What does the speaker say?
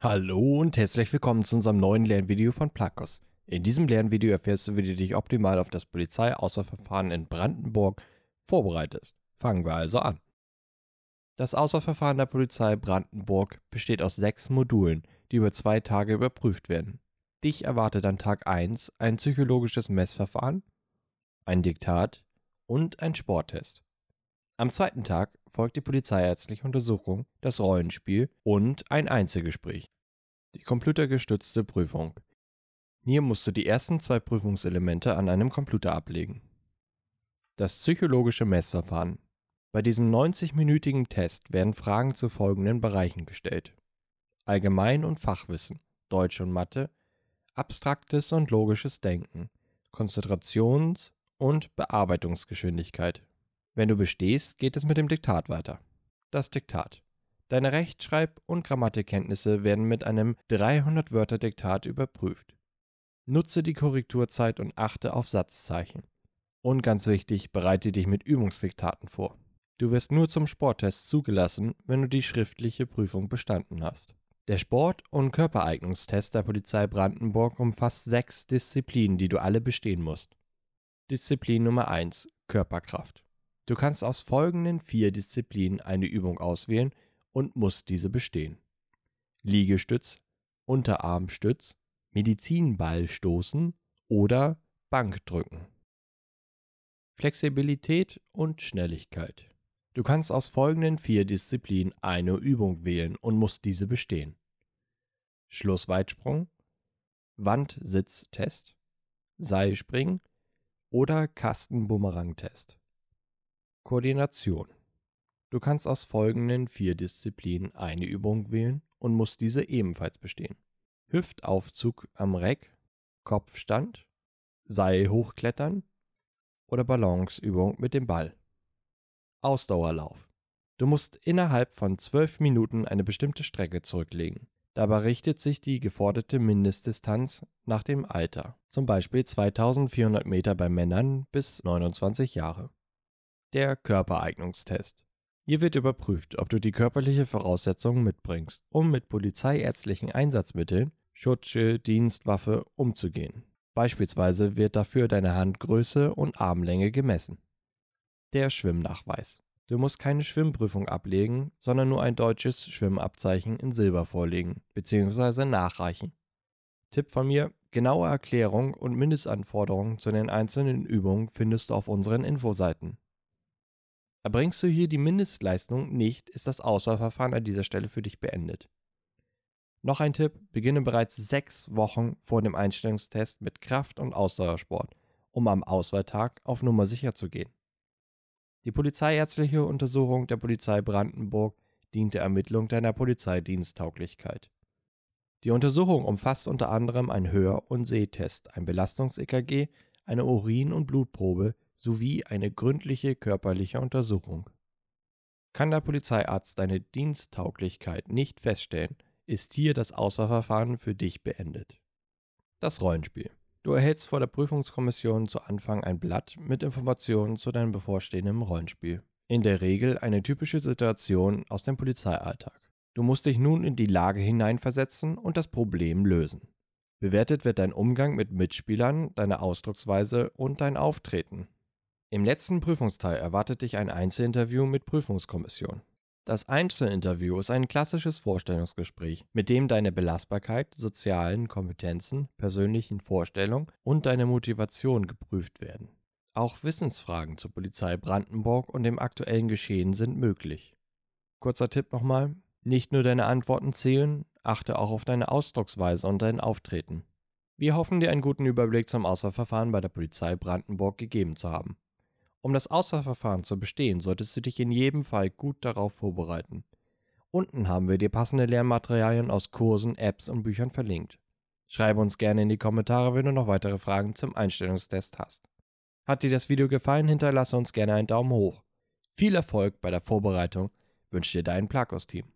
Hallo und herzlich willkommen zu unserem neuen Lernvideo von Plakos. In diesem Lernvideo erfährst du, wie du dich optimal auf das Polizeiauswahlverfahren in Brandenburg vorbereitest. Fangen wir also an. Das Auswahlverfahren der Polizei Brandenburg besteht aus sechs Modulen, die über zwei Tage überprüft werden. Dich erwartet an Tag 1 ein psychologisches Messverfahren, ein Diktat und ein Sporttest. Am zweiten Tag folgt die polizeiärztliche Untersuchung, das Rollenspiel und ein Einzelgespräch. Die computergestützte Prüfung. Hier musst du die ersten zwei Prüfungselemente an einem Computer ablegen. Das psychologische Messverfahren. Bei diesem 90-minütigen Test werden Fragen zu folgenden Bereichen gestellt. Allgemein- und Fachwissen, Deutsch und Mathe, abstraktes und logisches Denken, Konzentrations- und Bearbeitungsgeschwindigkeit. Wenn du bestehst, geht es mit dem Diktat weiter. Das Diktat. Deine Rechtschreib- und Grammatikkenntnisse werden mit einem 300-Wörter-Diktat überprüft. Nutze die Korrekturzeit und achte auf Satzzeichen. Und ganz wichtig, bereite dich mit Übungsdiktaten vor. Du wirst nur zum Sporttest zugelassen, wenn du die schriftliche Prüfung bestanden hast. Der Sport- und Körpereignungstest der Polizei Brandenburg umfasst sechs Disziplinen, die du alle bestehen musst. Disziplin Nummer 1 Körperkraft. Du kannst aus folgenden vier Disziplinen eine Übung auswählen und musst diese bestehen. Liegestütz, Unterarmstütz, Medizinball stoßen oder Bankdrücken. Flexibilität und Schnelligkeit. Du kannst aus folgenden vier Disziplinen eine Übung wählen und musst diese bestehen. Schlussweitsprung, Wandsitztest, Seilspringen oder Kastenbumerangtest. Koordination. Du kannst aus folgenden vier Disziplinen eine Übung wählen und musst diese ebenfalls bestehen. Hüftaufzug am Reck, Kopfstand, Seil hochklettern oder Balanceübung mit dem Ball. Ausdauerlauf. Du musst innerhalb von zwölf Minuten eine bestimmte Strecke zurücklegen. Dabei richtet sich die geforderte Mindestdistanz nach dem Alter, zum Beispiel 2400 Meter bei Männern bis 29 Jahre der Körpereignungstest. Hier wird überprüft, ob du die körperliche Voraussetzungen mitbringst, um mit polizeiärztlichen Einsatzmitteln, Schutzschild, Dienstwaffe umzugehen. Beispielsweise wird dafür deine Handgröße und Armlänge gemessen. Der Schwimmnachweis. Du musst keine Schwimmprüfung ablegen, sondern nur ein deutsches Schwimmabzeichen in Silber vorlegen bzw. nachreichen. Tipp von mir, genaue Erklärung und Mindestanforderungen zu den einzelnen Übungen findest du auf unseren Infoseiten. Erbringst du hier die Mindestleistung nicht, ist das Auswahlverfahren an dieser Stelle für dich beendet. Noch ein Tipp, beginne bereits sechs Wochen vor dem Einstellungstest mit Kraft- und Ausdauersport, um am Auswahltag auf Nummer sicher zu gehen. Die polizeiärztliche Untersuchung der Polizei Brandenburg dient der Ermittlung deiner Polizeidiensttauglichkeit. Die Untersuchung umfasst unter anderem einen Hör- und Sehtest, ein Belastungs-EKG, eine Urin- und Blutprobe sowie eine gründliche körperliche Untersuchung. Kann der Polizeiarzt deine Diensttauglichkeit nicht feststellen, ist hier das Auswahlverfahren für dich beendet. Das Rollenspiel. Du erhältst vor der Prüfungskommission zu Anfang ein Blatt mit Informationen zu deinem bevorstehenden Rollenspiel. In der Regel eine typische Situation aus dem Polizeialltag. Du musst dich nun in die Lage hineinversetzen und das Problem lösen. Bewertet wird dein Umgang mit Mitspielern, deine Ausdrucksweise und dein Auftreten. Im letzten Prüfungsteil erwartet dich ein Einzelinterview mit Prüfungskommission. Das Einzelinterview ist ein klassisches Vorstellungsgespräch, mit dem deine Belastbarkeit, sozialen Kompetenzen, persönlichen Vorstellungen und deine Motivation geprüft werden. Auch Wissensfragen zur Polizei Brandenburg und dem aktuellen Geschehen sind möglich. Kurzer Tipp nochmal, nicht nur deine Antworten zählen, achte auch auf deine Ausdrucksweise und dein Auftreten. Wir hoffen dir einen guten Überblick zum Auswahlverfahren bei der Polizei Brandenburg gegeben zu haben. Um das Auswahlverfahren zu bestehen, solltest du dich in jedem Fall gut darauf vorbereiten. Unten haben wir dir passende Lernmaterialien aus Kursen, Apps und Büchern verlinkt. Schreibe uns gerne in die Kommentare, wenn du noch weitere Fragen zum Einstellungstest hast. Hat dir das Video gefallen, hinterlasse uns gerne einen Daumen hoch. Viel Erfolg bei der Vorbereitung wünscht dir dein Plakos-Team.